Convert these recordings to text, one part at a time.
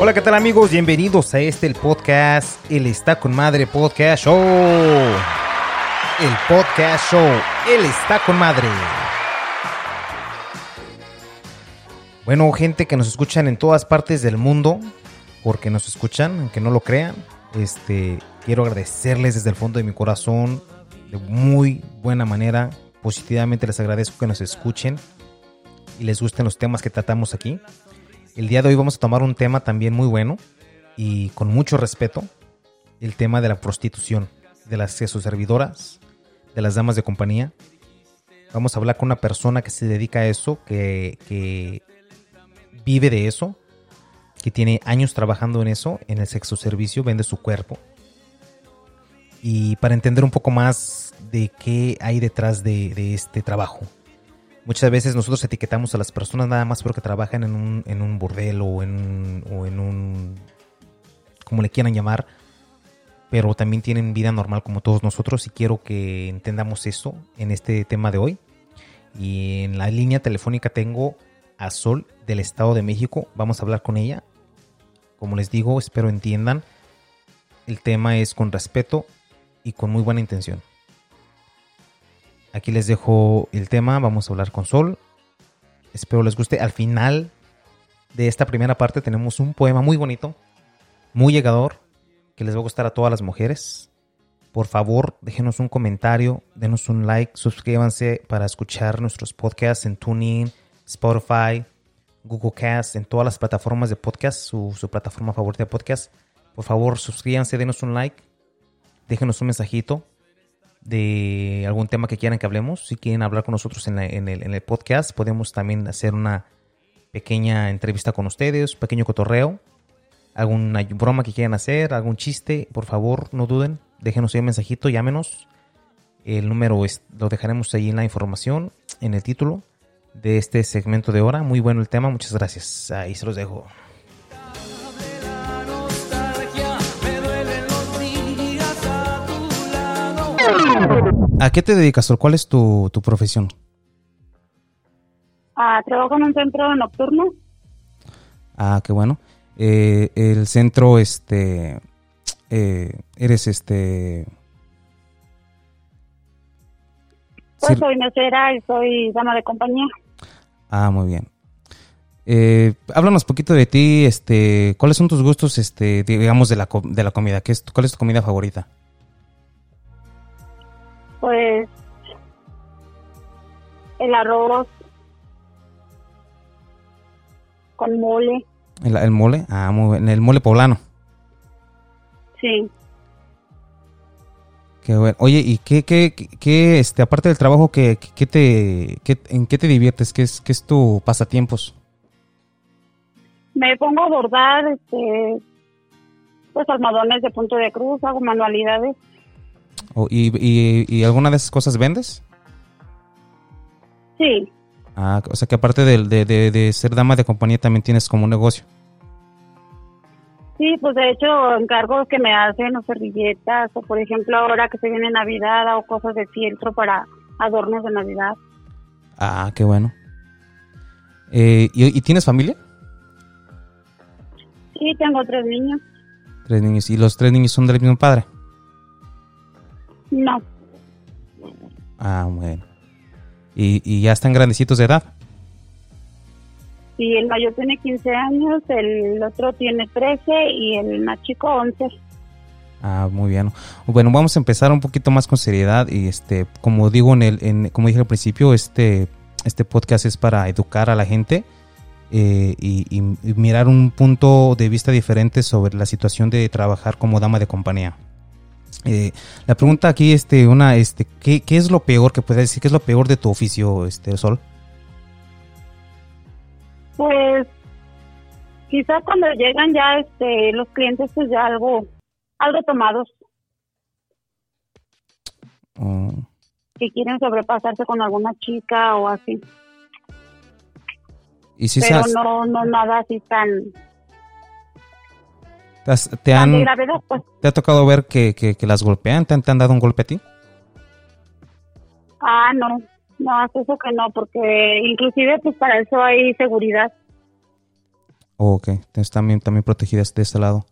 Hola, ¿qué tal amigos? Bienvenidos a este el podcast El está con madre podcast show. El podcast show El está con madre. Bueno, gente que nos escuchan en todas partes del mundo, porque nos escuchan, aunque no lo crean, este, quiero agradecerles desde el fondo de mi corazón, de muy buena manera, positivamente les agradezco que nos escuchen y les gusten los temas que tratamos aquí. El día de hoy vamos a tomar un tema también muy bueno y con mucho respeto, el tema de la prostitución, de las servidoras, de las damas de compañía. Vamos a hablar con una persona que se dedica a eso, que, vive de eso, que tiene años trabajando en eso, en el sexo servicio, vende su cuerpo. Y para entender un poco más de qué hay detrás de, de este trabajo. Muchas veces nosotros etiquetamos a las personas nada más porque trabajan en un, en un burdel o en, o en un... como le quieran llamar, pero también tienen vida normal como todos nosotros y quiero que entendamos eso en este tema de hoy. Y en la línea telefónica tengo a Sol del Estado de México. Vamos a hablar con ella. Como les digo, espero entiendan. El tema es con respeto y con muy buena intención. Aquí les dejo el tema, vamos a hablar con Sol. Espero les guste. Al final de esta primera parte tenemos un poema muy bonito, muy llegador, que les va a gustar a todas las mujeres. Por favor, déjenos un comentario, denos un like, suscríbanse para escuchar nuestros podcasts en TuneIn, Spotify, Google Cast, en todas las plataformas de podcast, su, su plataforma favorita de podcast. Por favor, suscríbanse, denos un like, déjenos un mensajito de algún tema que quieran que hablemos. Si quieren hablar con nosotros en, el, podcast, podemos también hacer una pequeña entrevista con ustedes, pequeño cotorreo, alguna broma que quieran hacer, algún chiste, por favor, no duden, déjenos un mensajito, llámenos. El número lo dejaremos ahí en la información, en el título de este segmento de hora. Muy bueno el tema, muchas gracias. Ahí se los dejo. ¿A qué te dedicas, Sol? ¿Cuál es tu, profesión? Ah, trabajo en un centro nocturno. Ah, qué bueno. Eh, el centro, este, eh, eres este... Pues soy mesera y soy dama de compañía. Ah, muy bien. Eh, háblanos poquito de ti, este, ¿cuáles son tus gustos, este, digamos, de la, de la comida? ¿Qué es, ¿Cuál es tu comida favorita? Pues el arroz con mole. ¿El, mole? Ah, muy bien. ¿El mole poblano? Sí. Qué bueno. Oye, ¿y qué, qué, qué, este, aparte del trabajo, qué, qué te, qué, en qué te diviertes? ¿Qué es, qué es tu pasatiempos? Me pongo a bordar, este, pues almohadones de punto de cruz, hago manualidades. Y, y, alguna de esas cosas vendes? Sí. Ah, o sea que aparte de, de, de, ser dama de compañía también tienes como un negocio. Sí, pues de hecho encargos que me hacen o servilletas o por ejemplo ahora que se viene Navidad o cosas de fieltro para adornos de Navidad. Ah, qué bueno. Eh, ¿y, ¿y, tienes familia? Sí, tengo tres niños. Tres niños. ¿Y los tres niños son del mismo padre? No. Ah, bueno. ¿Y, y ya están grandecitos de edad? Sí, el mayor tiene 15 años, el otro tiene 13 y el más chico 11. Ah, muy bien. Bueno, vamos a empezar un poquito más con seriedad y este, como digo en el, en, como dije al principio, este, este podcast es para educar a la gente eh, y, y, mirar un punto de vista diferente sobre la situación de trabajar como dama de compañía. Eh, la pregunta aquí, este, una, este, ¿qué, ¿qué, es lo peor que puedes decir? ¿Qué es lo peor de tu oficio, este, Sol? Pues, quizás cuando llegan ya, este, los clientes, pues ya algo, algo tomados. Oh. Que quieren sobrepasarse con alguna chica o así. ¿Y si Pero no, no nada así tan ¿Te, han, pues. ¿Te ha tocado ver que, que, las golpean? ¿Te han, dado un golpe a ti? Ah, no, no, eso que no, porque inclusive pues para eso hay seguridad. ok, entonces también, también protegidas de este lado.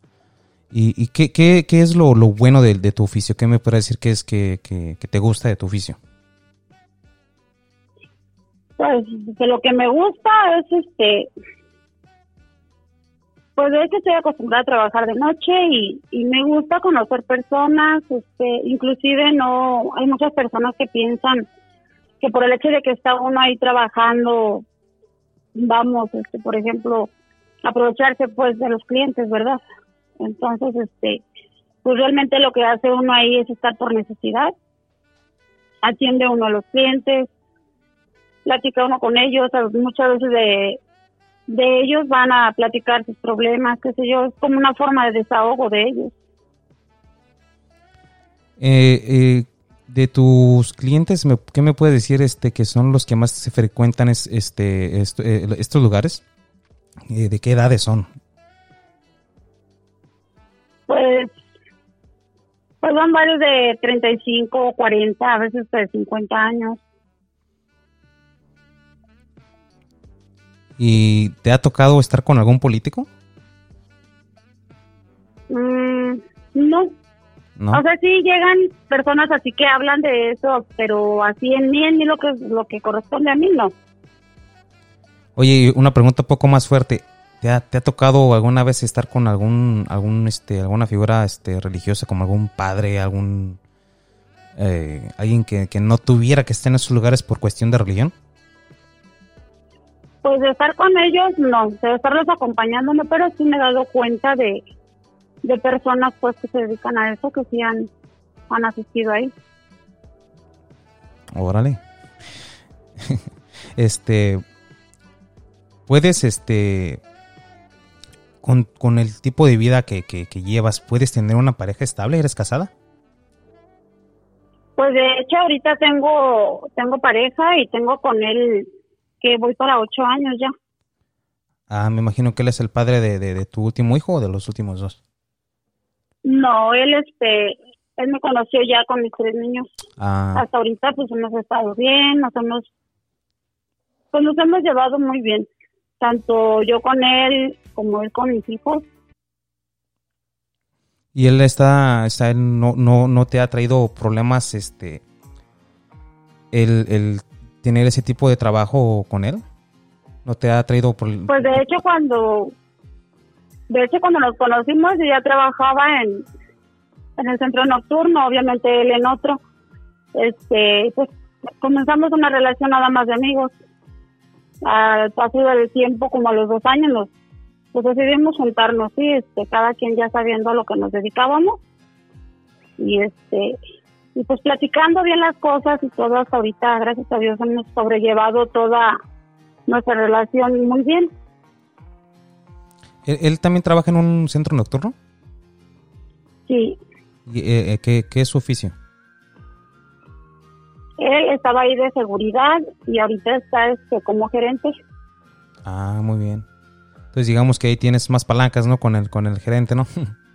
¿Y, y qué, qué, qué, es lo, lo bueno de, de, tu oficio? ¿Qué me puedes decir que es que, que, que, te gusta de tu oficio? Pues de lo que me gusta es este, pues de hecho estoy acostumbrada a trabajar de noche y, y me gusta conocer personas, este, inclusive no, hay muchas personas que piensan que por el hecho de que está uno ahí trabajando, vamos, este, por ejemplo, aprovecharse pues de los clientes, ¿verdad? Entonces, este, pues realmente lo que hace uno ahí es estar por necesidad. Atiende uno a los clientes, platica uno con ellos, muchas veces de, de ellos van a platicar sus problemas, qué sé yo, es como una forma de desahogo de ellos. Eh, eh, de tus clientes, ¿qué me puedes decir este que son los que más se frecuentan es, este, eh, estos lugares? ¿De qué edades son? Pues, pues van varios de 35, 40, a veces de 50 años. ¿Y te ha tocado estar con algún político? Mm, no. O sea, sí llegan personas así que hablan de eso, pero así en mí, en mí lo que, lo que corresponde a mí, no. Oye, una pregunta un poco más fuerte. ¿Te ha, ¿Te ha, tocado alguna vez estar con algún, algún, este, alguna figura, este, religiosa, como algún padre, algún, eh, alguien que, que no tuviera que estar en esos lugares por cuestión de religión? Pues de estar con ellos, no, de estarlos acompañándome, pero sí me he dado cuenta de, de personas pues que se dedican a eso, que sí han, han asistido ahí. Órale. este, puedes, este, con, con el tipo de vida que, que, que, llevas, ¿puedes tener una pareja estable? ¿Eres casada? Pues de hecho ahorita tengo, tengo pareja y tengo con él que voy para ocho años ya. Ah, me imagino que él es el padre de, de, de tu último hijo o de los últimos dos. No, él este, él me conoció ya con mis tres niños. Ah. Hasta ahorita pues hemos estado bien, nos hemos, pues nos hemos llevado muy bien, tanto yo con él como él con mis hijos. Y él está, está él no, no, no te ha traído problemas, este, el, el tener ese tipo de trabajo con él? ¿No te ha traído problemas? Pues de hecho cuando de hecho, cuando nos conocimos, yo ya trabajaba en, en el centro nocturno, obviamente él en otro. Este, pues comenzamos una relación nada más de amigos. Al paso del tiempo, como a los dos años, nos, pues decidimos juntarnos, sí, este, cada quien ya sabiendo a lo que nos dedicábamos. Y este, y pues platicando bien las cosas y todo hasta ahorita, gracias a Dios, hemos sobrellevado toda nuestra relación muy bien. ¿Él, también trabaja en un centro nocturno? Sí. Eh, eh, ¿qué, ¿Qué es su oficio? Él estaba ahí de seguridad y ahorita está este, como gerente. Ah, muy bien. Entonces digamos que ahí tienes más palancas, ¿no? Con el, con el gerente, ¿no?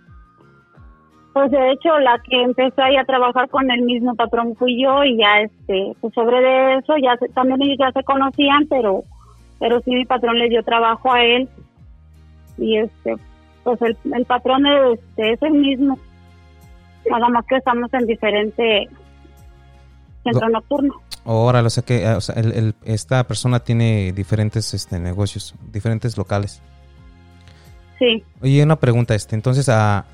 Pues de hecho la que empezó ahí a trabajar con el mismo patrón fui yo y ya este, pues sobre eso ya también ellos ya se conocían, pero pero sí mi patrón le dio trabajo a él y este pues el, el patrón este, es el mismo nada más que estamos en diferente centro nocturno Ahora, o sea que o sea, el, el, esta persona tiene diferentes este, negocios, diferentes locales. Sí. Oye, una pregunta, este, entonces, a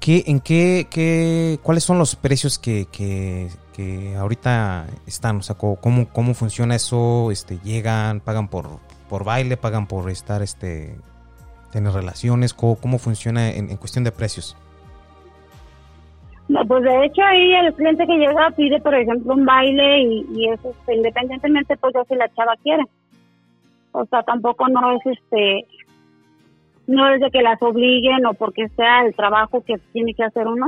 ¿qué, ¿en qué, qué, cuáles son los precios que, que, que ahorita están? O sea, ¿cómo, cómo funciona eso? Este, ¿Llegan, pagan por, por baile, pagan por estar, este, tener relaciones? ¿Cómo, cómo funciona en, cuestión de precios? No, pues de hecho ahí el cliente que llega pide, por ejemplo, un baile y, y eso, este, independientemente, pues ya si la chava quiere. O sea, tampoco no es este, no es de que las obliguen o porque sea el trabajo que tiene que hacer uno.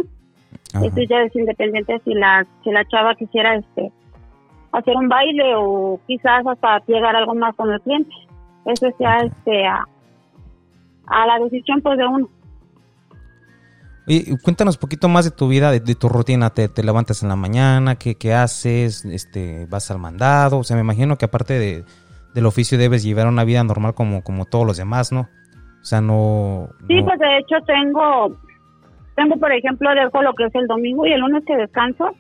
Ajá. Eso ya es independiente si la, si la chava quisiera este, hacer un baile o quizás hasta llegar algo más con el cliente eso sea este a, a, la decisión pues de uno. Y cuéntanos un poquito más de tu vida, de, de tu rutina. ¿Te, ¿Te, levantas en la mañana? ¿Qué, ¿Qué, haces? Este, ¿Vas al mandado? O sea, me imagino que aparte de, del oficio debes llevar una vida normal como, como todos los demás, ¿no? O sea, no... Sí, pues de hecho tengo, tengo por ejemplo, dejo lo que es el domingo y el lunes que descanso.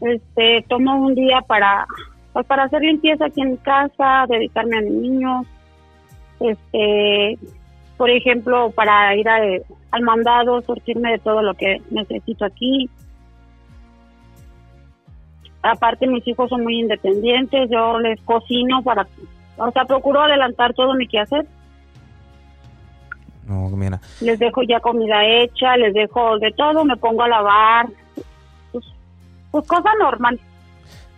Este, tomo un día para, pues para hacer limpieza aquí en casa, dedicarme a mis niños, este, por ejemplo, para ir al mandado, surtirme de todo lo que necesito aquí. Aparte, mis hijos son muy independientes, yo les cocino para, o sea, procuro adelantar todo mi quehacer. No, mira. Les dejo ya comida hecha, les dejo de todo, me pongo a lavar, pues, pues cosa normal.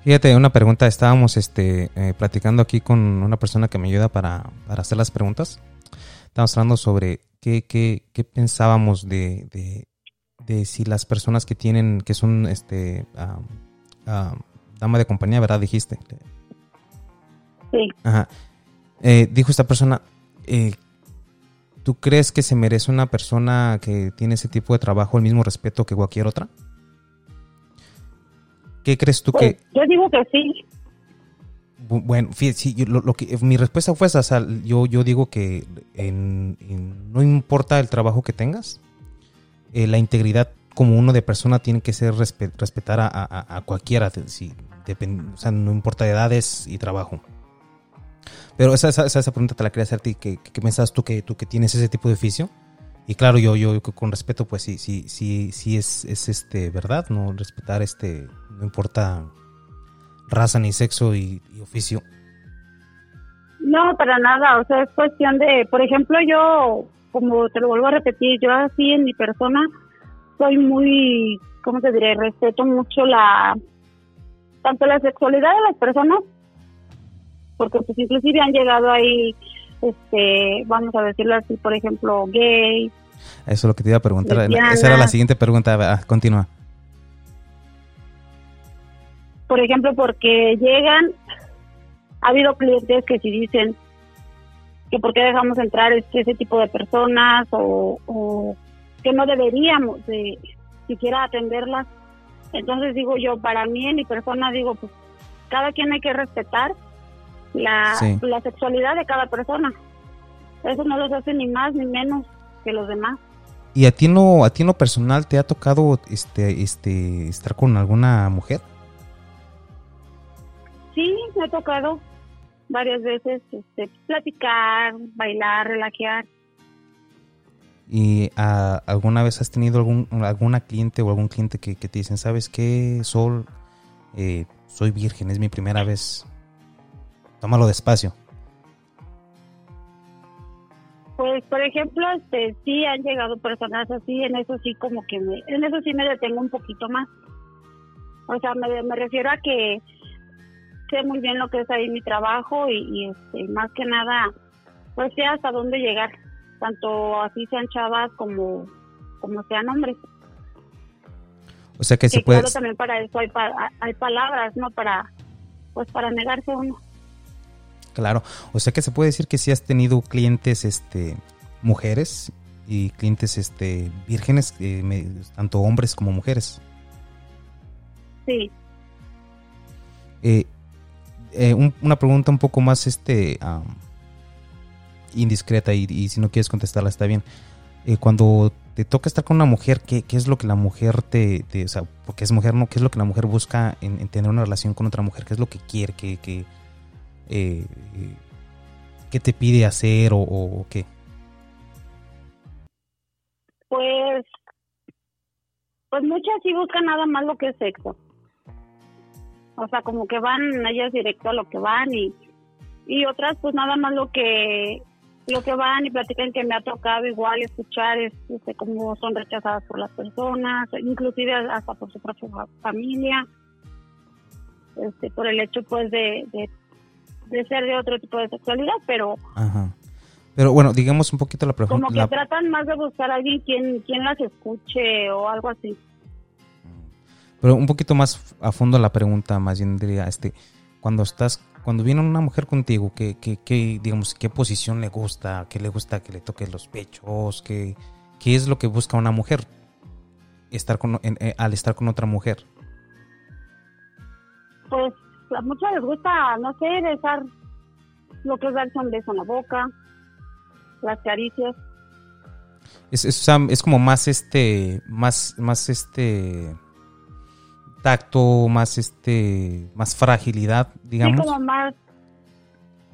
Fíjate, una pregunta, estábamos este, eh, platicando aquí con una persona que me ayuda para, para hacer las preguntas. Estamos hablando sobre qué, qué, qué pensábamos de, de, de, si las personas que tienen, que son este dama de compañía, ¿verdad? Dijiste. Sí. Ajá. Eh, dijo esta persona, eh, ¿tú crees que se merece una persona que tiene ese tipo de trabajo el mismo respeto que cualquier otra? ¿Qué crees tú pues, que...? Yo digo que sí. Bueno, fíjate, lo, que, mi respuesta fue esa, o sea, yo, yo digo que no importa el trabajo que tengas, eh, la integridad como uno de persona tiene que ser respetar a, cualquiera, si, o sea, no importa edades y trabajo. Pero esa, esa, esa pregunta te la quería hacerte, ¿qué, qué pensás tú que, tú que tienes ese tipo de oficio? Y claro, yo, yo con respeto, pues sí, sí, sí, sí es, es este, verdad, no respetar este, no importa raza ni sexo y, oficio. No, para nada, o sea, es cuestión de, por ejemplo, yo, como te lo vuelvo a repetir, yo así en mi persona soy muy, ¿cómo te diré? Respeto mucho la, tanto la sexualidad de las personas, porque pues inclusive han llegado ahí, este, vamos a decirlo así, por ejemplo, gay. Eso es lo que te iba a preguntar, esa era la siguiente pregunta, ah, continúa. por ejemplo, porque llegan, ha habido clientes que si dicen que por qué dejamos entrar este, ese tipo de personas o, que no deberíamos de siquiera atenderlas. Entonces digo yo, para mí en mi persona digo, pues cada quien hay que respetar la, la sexualidad de cada persona. Eso no los hace ni más ni menos que los demás. ¿Y a ti no, a ti en lo personal te ha tocado este, este, estar con alguna mujer? Sí, me ha tocado varias veces este, platicar, bailar, relajear. ¿Y ah, alguna vez has tenido algún alguna cliente o algún cliente que, te dicen, sabes qué, Sol, eh, soy virgen, es mi primera vez? Tómalo despacio. Pues, por ejemplo, este, sí han llegado personas así, en eso sí como que me, en eso sí me detengo un poquito más. O sea, me, me refiero a que sé muy bien lo que es ahí mi trabajo y, este, más que nada, pues sé hasta dónde llegar, tanto así sean chavas como, como sean hombres. O sea que, se puede... Claro, también para eso hay, hay palabras, ¿no? Para, pues para negarse uno. Claro, o sea que se puede decir que si has tenido clientes, este, mujeres y clientes, este, vírgenes, eh, tanto hombres como mujeres. Sí. Eh, eh, una pregunta un poco más este indiscreta y, si no quieres contestarla está bien. Cuando te toca estar con una mujer, ¿qué, es lo que la mujer te, o sea, porque es mujer, ¿no? ¿Qué es lo que la mujer busca en, tener una relación con otra mujer? ¿Qué es lo que quiere? ¿Qué, qué, eh, ¿qué te pide hacer o, o, qué? Pues, pues muchas sí buscan nada más lo que es sexo o sea, como que van ellas directo a lo que van y, y otras pues nada más lo que lo que van y platican que me ha tocado igual escuchar es este, cómo son rechazadas por las personas, inclusive hasta por su propia familia, este, por el hecho pues de, de, ser de otro tipo de sexualidad, pero... Ajá. Pero bueno, digamos un poquito la pregunta. Como que tratan más de buscar a alguien quien, quien las escuche o algo así. Pero un poquito más a fondo la pregunta, más bien diría, este, cuando estás, cuando viene una mujer contigo, ¿qué, qué, qué digamos, qué posición le gusta? ¿Qué le gusta que le toque los pechos? ¿Qué, qué es lo que busca una mujer estar con, eh, al estar con otra mujer? Pues a muchos les gusta, no sé, besar lo que es darse un beso en la boca, las caricias. Es, es, es como más este, más, más este tacto, más este, más fragilidad, digamos. Sí, como más,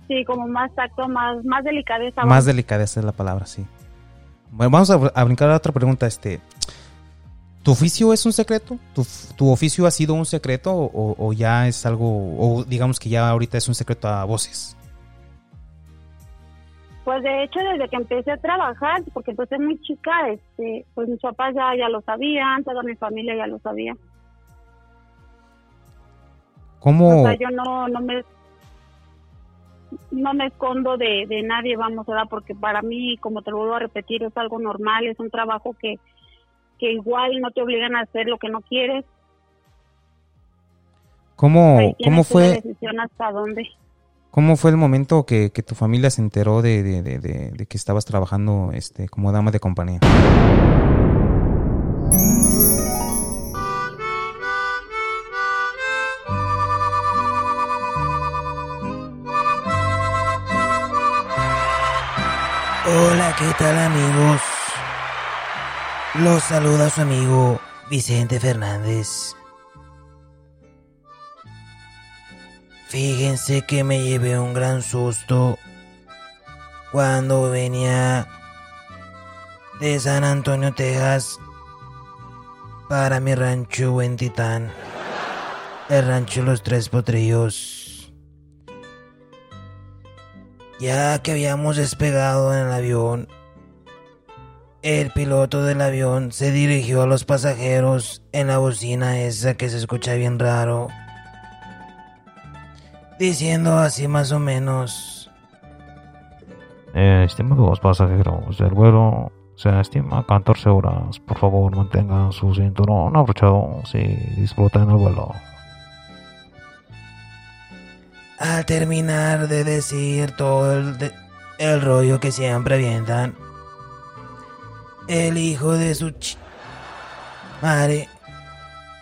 sí, como más tacto, más, más delicadeza. Más delicadeza es la palabra, sí. Bueno, vamos a, brincar a otra pregunta, este. ¿Tu oficio es un secreto? ¿Tu, oficio ha sido un secreto o, o, ya es algo, o digamos que ya ahorita es un secreto a voces? Pues de hecho desde que empecé a trabajar, porque empecé muy chica, este, pues mis papás ya, ya lo sabían, toda mi familia ya lo sabía. ¿Cómo? O sea, yo no, no me no me escondo de, de nadie, vamos a dar, porque para mí, como te lo vuelvo a repetir, es algo normal, es un trabajo que, que igual no te obligan a hacer lo que no quieres. ¿Cómo, ¿cómo fue? decisión hasta dónde. ¿Cómo fue el momento que, tu familia se enteró de, que estabas trabajando este, como dama de compañía? Hola, ¿qué tal amigos? Los saluda su amigo Vicente Fernández. Fíjense que me llevé un gran susto cuando venía de San Antonio, Texas, para mi rancho en Titán, el rancho Los Tres Potrillos. Ya que habíamos despegado en el avión, el piloto del avión se dirigió a los pasajeros en la bocina esa que se escucha bien raro diciendo así más o menos. Eh, estimados pasajeros, el vuelo se estima 14 horas. Por favor, mantengan su cinturón abrochado si disfruten el vuelo. Al terminar de decir todo el, el rollo que siempre avientan, el hijo de su ch madre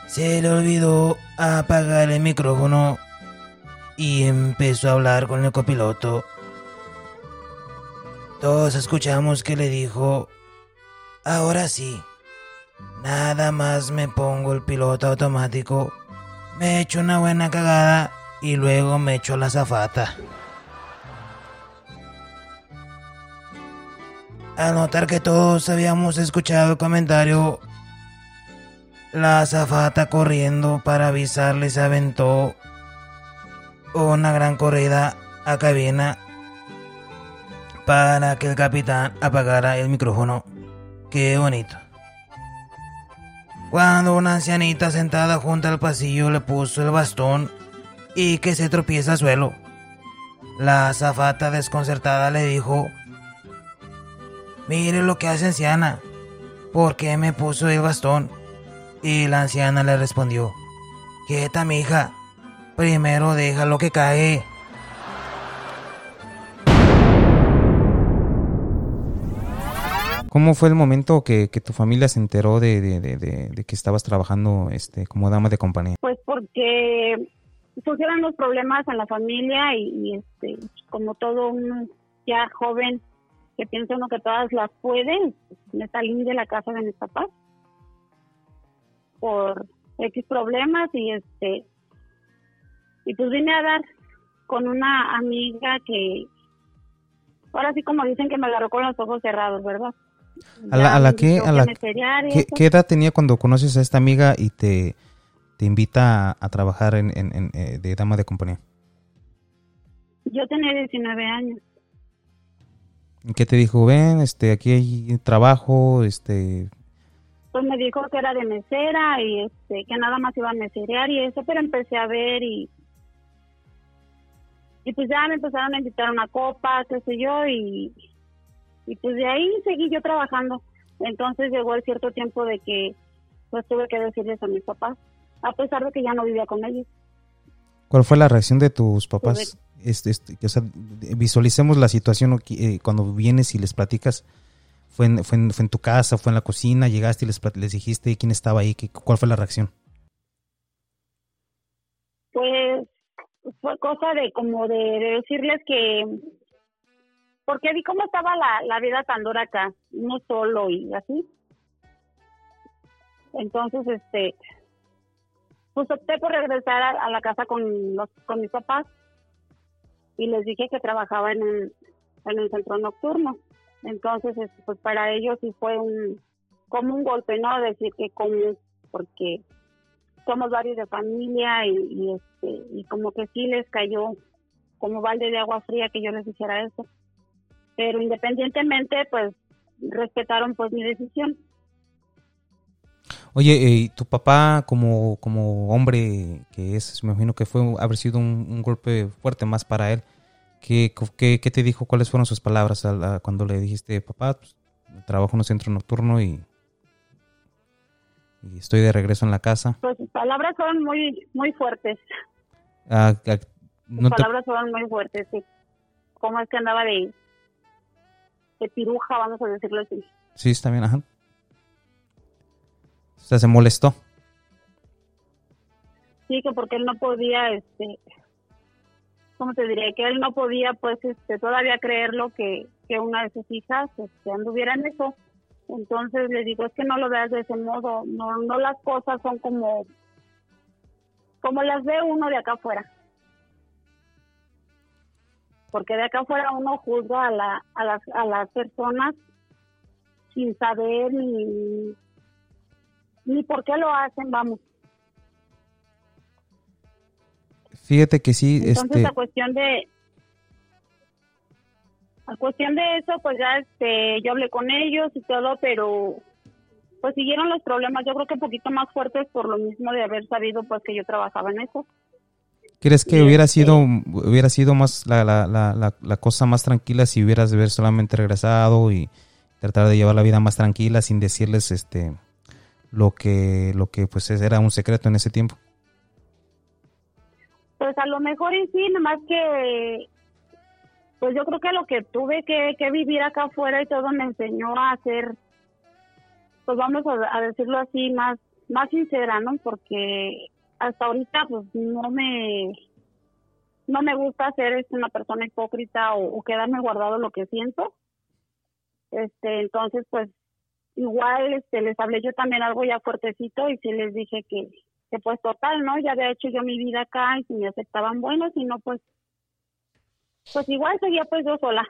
se le olvidó apagar el micrófono y empezó a hablar con el copiloto. Todos escuchamos que le dijo, ahora sí, nada más me pongo el piloto automático, me echo una buena cagada y luego me echo la zafata. Al notar que todos habíamos escuchado el comentario, la zafata corriendo para avisarle se aventó una gran corrida a cabina para que el capitán apagara el micrófono. Qué bonito. Cuando una ancianita sentada junto al pasillo le puso el bastón y que se tropieza al suelo. La azafata desconcertada le dijo, Mire lo que hace anciana, ¿por qué me puso el bastón? Y la anciana le respondió, Quieta, mija, Primero déjalo que cae. ¿Cómo fue el momento que, tu familia se enteró de, que estabas trabajando este, como dama de compañía? Pues porque surgieron los problemas en la familia y, este, como todo un ya joven que piensa uno que todas las pueden, me salí de la casa de mis papás por X problemas y este y pues vine a dar con una amiga que, ahora sí como dicen que me agarró con los ojos cerrados, ¿verdad? ¿A la, a la que, a la, ¿qué, edad tenía cuando conoces a esta amiga y te, te invita a, trabajar en, en, eh, de dama de compañía? Yo tenía 19 años. ¿Qué te dijo? Ven, este, aquí hay trabajo, este... Pues me dijo que era de mesera y este, que nada más iba a meserear y eso, pero empecé a ver y y pues ya me empezaron a invitar una copa, qué sé yo, y, y pues de ahí seguí yo trabajando. Entonces llegó el cierto tiempo de que pues tuve que decirles a mis papás, a pesar de que ya no vivía con ellos. ¿Cuál fue la reacción de tus papás? Este, este, o sea, visualicemos la situación eh, cuando vienes y les platicas. ¿Fue en, fue, fue en tu casa, fue en la cocina? ¿Llegaste y les, les dijiste quién estaba ahí? ¿Cuál fue la reacción? Pues fue cosa de como de, decirles que porque vi cómo estaba la, la vida tan dura acá, no solo y así. Entonces, este, pues opté por regresar a, la casa con los, con mis papás y les dije que trabajaba en un, en un centro nocturno. Entonces, este, pues para ellos sí fue un, como un golpe, ¿no? Decir que como, porque somos varios de familia y, este y como que sí les cayó como balde de agua fría que yo les dijera eso pero independientemente pues respetaron pues mi decisión Oye, eh, tu papá como, como hombre que es, me imagino que fue haber sido un, golpe fuerte más para él. ¿Qué, qué, qué te dijo? ¿Cuáles fueron sus palabras cuando le dijiste, papá, pues, trabajo en un centro nocturno y y estoy de regreso en la casa. Pues sus palabras fueron muy muy fuertes. Ah, ah, sus palabras fueron muy fuertes, sí. ¿Cómo es que andaba de, de piruja, vamos a decirlo así? Sí, está bien, ajá. O sea, se molestó. Sí, que porque él no podía, este, ¿cómo te diría? Que él no podía, pues, este, todavía creerlo que, que una de sus hijas, este, anduviera en eso entonces le digo, es que no lo veas de ese modo, no, no las cosas son como, como las ve uno de acá afuera. Porque de acá afuera uno juzga a, la, a, las, a las personas sin saber ni, ni por qué lo hacen, vamos. Fíjate que sí. Entonces este... la cuestión de, a cuestión de eso, pues ya este, yo hablé con ellos y todo, pero pues siguieron los problemas, yo creo que un poquito más fuertes por lo mismo de haber sabido pues que yo trabajaba en eso. ¿Crees que hubiera este sido hubiera sido más la, la, la, la, cosa más tranquila si hubieras de haber solamente regresado y tratar de llevar la vida más tranquila sin decirles este lo que lo que pues era un secreto en ese tiempo? Pues a lo mejor y sí, más que pues yo creo que lo que tuve que, vivir acá afuera y todo me enseñó a ser, pues vamos a, decirlo así, más, más sincera, ¿no? Porque hasta ahorita pues no me, no me gusta ser este, una persona hipócrita o, quedarme guardado lo que siento. Este, entonces pues igual este les hablé yo también algo ya fuertecito y sí les dije que, que pues total, ¿no? Ya había hecho yo mi vida acá y si me aceptaban bueno, si no pues pues igual seguía pues yo sola.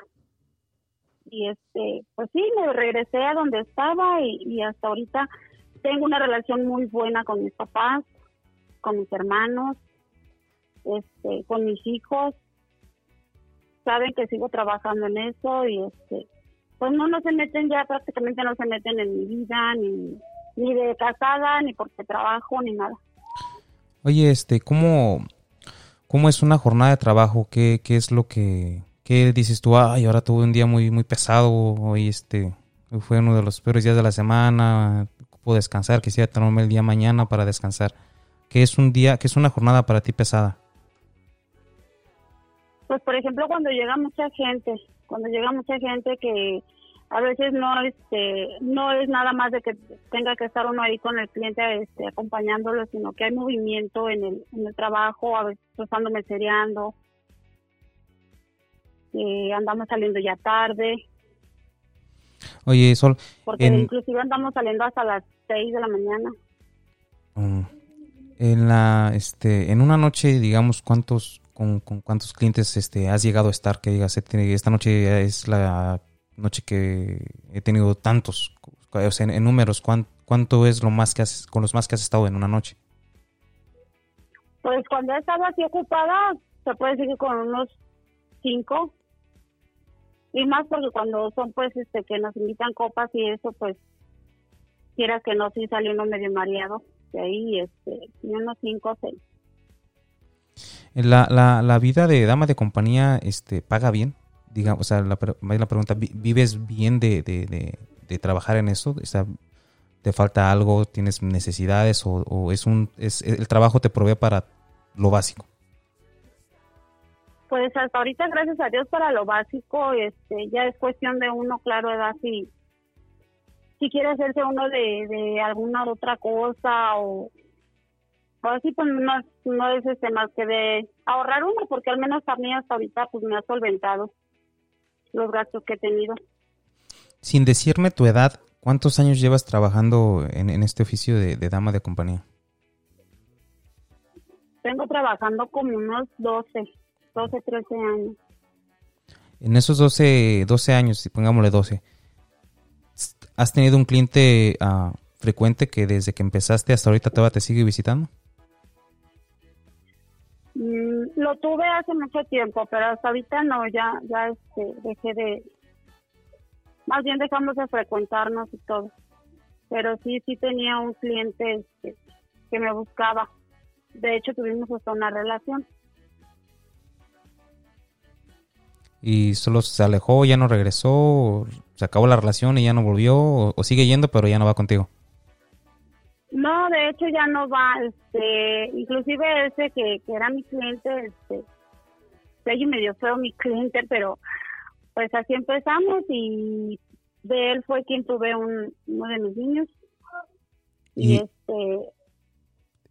Y este, pues sí, me regresé a donde estaba y, hasta ahorita tengo una relación muy buena con mis papás, con mis hermanos, este, con mis hijos. Saben que sigo trabajando en eso y este, pues no, no se meten ya, prácticamente no se meten en mi vida, ni, ni de casada, ni porque trabajo, ni nada. Oye, este, ¿cómo, ¿Cómo es una jornada de trabajo? ¿Qué, qué es lo que qué dices tú? Ay, ahora tuve un día muy muy pesado, hoy este fue uno de los peores días de la semana, puedo descansar, quisiera tomarme el día mañana para descansar. ¿Qué es un día, qué es una jornada para ti pesada? Pues por ejemplo, cuando llega mucha gente, cuando llega mucha gente que a veces no este no es nada más de que tenga que estar uno ahí con el cliente este, acompañándolo sino que hay movimiento en el, en el trabajo a veces estando mesereando eh, andamos saliendo ya tarde oye Sol porque inclusive andamos saliendo hasta las 6 de la mañana mm. en la este en una noche digamos cuántos con, con cuántos clientes este has llegado a estar que digas esta noche es la noche que he tenido tantos, o sea, en, números, ¿cuánto, es lo más que has, con los más que has estado en una noche? Pues cuando he estado así ocupada, se puede decir que con unos cinco. Y más porque cuando son pues este que nos invitan copas y eso, pues quieras que no, sí sale uno medio mareado. De ahí, este, unos cinco o seis. La, la, la vida de dama de compañía este, paga bien digamos, o sea, la, la pregunta, ¿vives bien de, de, trabajar en eso? O ¿Te falta algo? ¿Tienes necesidades? ¿O, es un es el trabajo te provee para lo básico? Pues hasta ahorita, gracias a Dios, para lo básico, este, ya es cuestión de uno, claro, edad, si, si quiere hacerse uno de, de alguna otra cosa o Pues sí, pues no, no es este más que de ahorrar uno, porque al menos a mí hasta ahorita pues me ha solventado los gastos que he tenido. Sin decirme tu edad, ¿cuántos años llevas trabajando en, en este oficio de, de dama de compañía? Tengo trabajando como unos 12, 12, 13 años. En esos 12, 12 años, si pongámosle 12, ¿has tenido un cliente ah, frecuente que desde que empezaste hasta ahorita todavía te sigue visitando? Mm, lo tuve hace mucho tiempo, pero hasta ahorita no, ya, ya este, dejé de, más bien dejamos de frecuentarnos y todo. Pero sí, sí tenía un cliente este, que me buscaba. De hecho, tuvimos hasta una relación. ¿Y solo se alejó, ya no regresó, se acabó la relación y ya no volvió, o sigue yendo pero ya no va contigo? No, de hecho ya no va, este, inclusive ese que, que era mi cliente, este, se medio feo mi cliente, pero pues así empezamos y de él fue quien tuve un, uno de mis niños y, Y- este,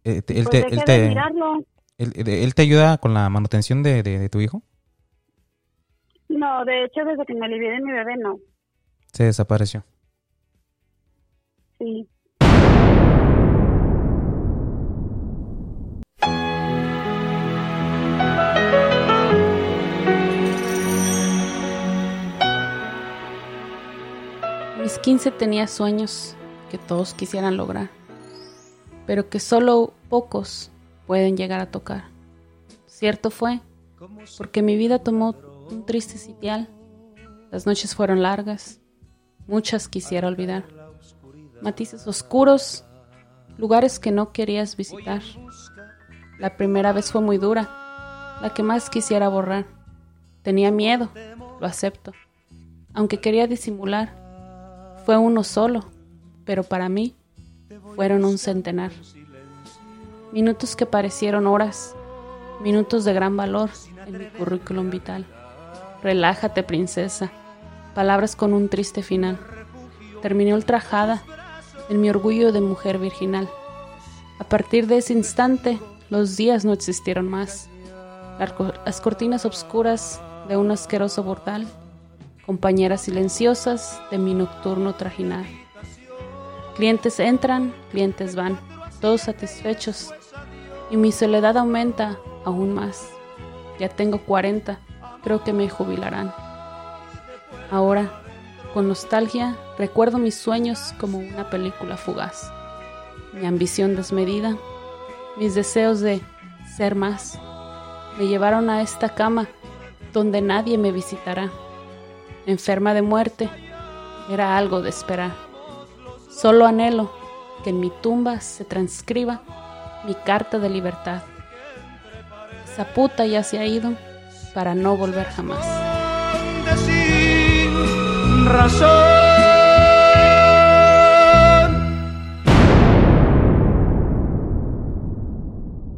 Eh, te- él, pues te, él, de te, mirarlo. él- él te ayuda con la manutención de, de- de tu hijo? No, de hecho desde que me alivié de mi bebé no, Se desapareció. sí. 15 tenía sueños que todos quisieran lograr, pero que solo pocos pueden llegar a tocar. Cierto fue, porque mi vida tomó un triste sitial. Las noches fueron largas, muchas quisiera olvidar. Matices oscuros, lugares que no querías visitar. La primera vez fue muy dura, la que más quisiera borrar. Tenía miedo, lo acepto, aunque quería disimular. Fue uno solo, pero para mí fueron un centenar. Minutos que parecieron horas, minutos de gran valor en mi currículum vital. Relájate, princesa. Palabras con un triste final. Terminé ultrajada en mi orgullo de mujer virginal. A partir de ese instante, los días no existieron más. Las co- Las cortinas oscuras de un asqueroso bordal compañeras silenciosas de mi nocturno trajinar. Clientes entran, clientes van, todos satisfechos, y mi soledad aumenta aún más. Ya tengo 40, creo que me jubilarán. Ahora, con nostalgia, recuerdo mis sueños como una película fugaz. Mi ambición desmedida, mis deseos de ser más, me llevaron a esta cama donde nadie me visitará enferma de muerte, era algo de esperar. Solo anhelo que en mi tumba se transcriba mi carta de libertad. Esa puta ya se ha ido para no volver jamás.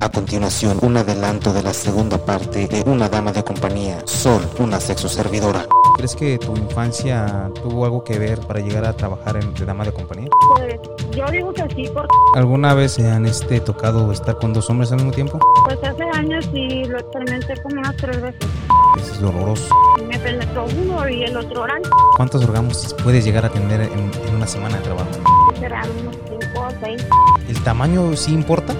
A continuación, un adelanto de la segunda parte de Una dama de compañía, Sol, una sexo servidora. ¿Crees que tu infancia tuvo algo que ver para llegar a trabajar en de dama de compañía? Pues yo digo que sí, porque ¿Alguna vez se han este, tocado estar con dos hombres al mismo tiempo? pues hace años sí lo experimenté como unas tres veces. Eso es doloroso. Me penetró uno y el otro oral. ¿Cuántos orgasmos puedes llegar a tener en, en una semana de trabajo? Serán unos cinco o seis. ¿El tamaño sí importa?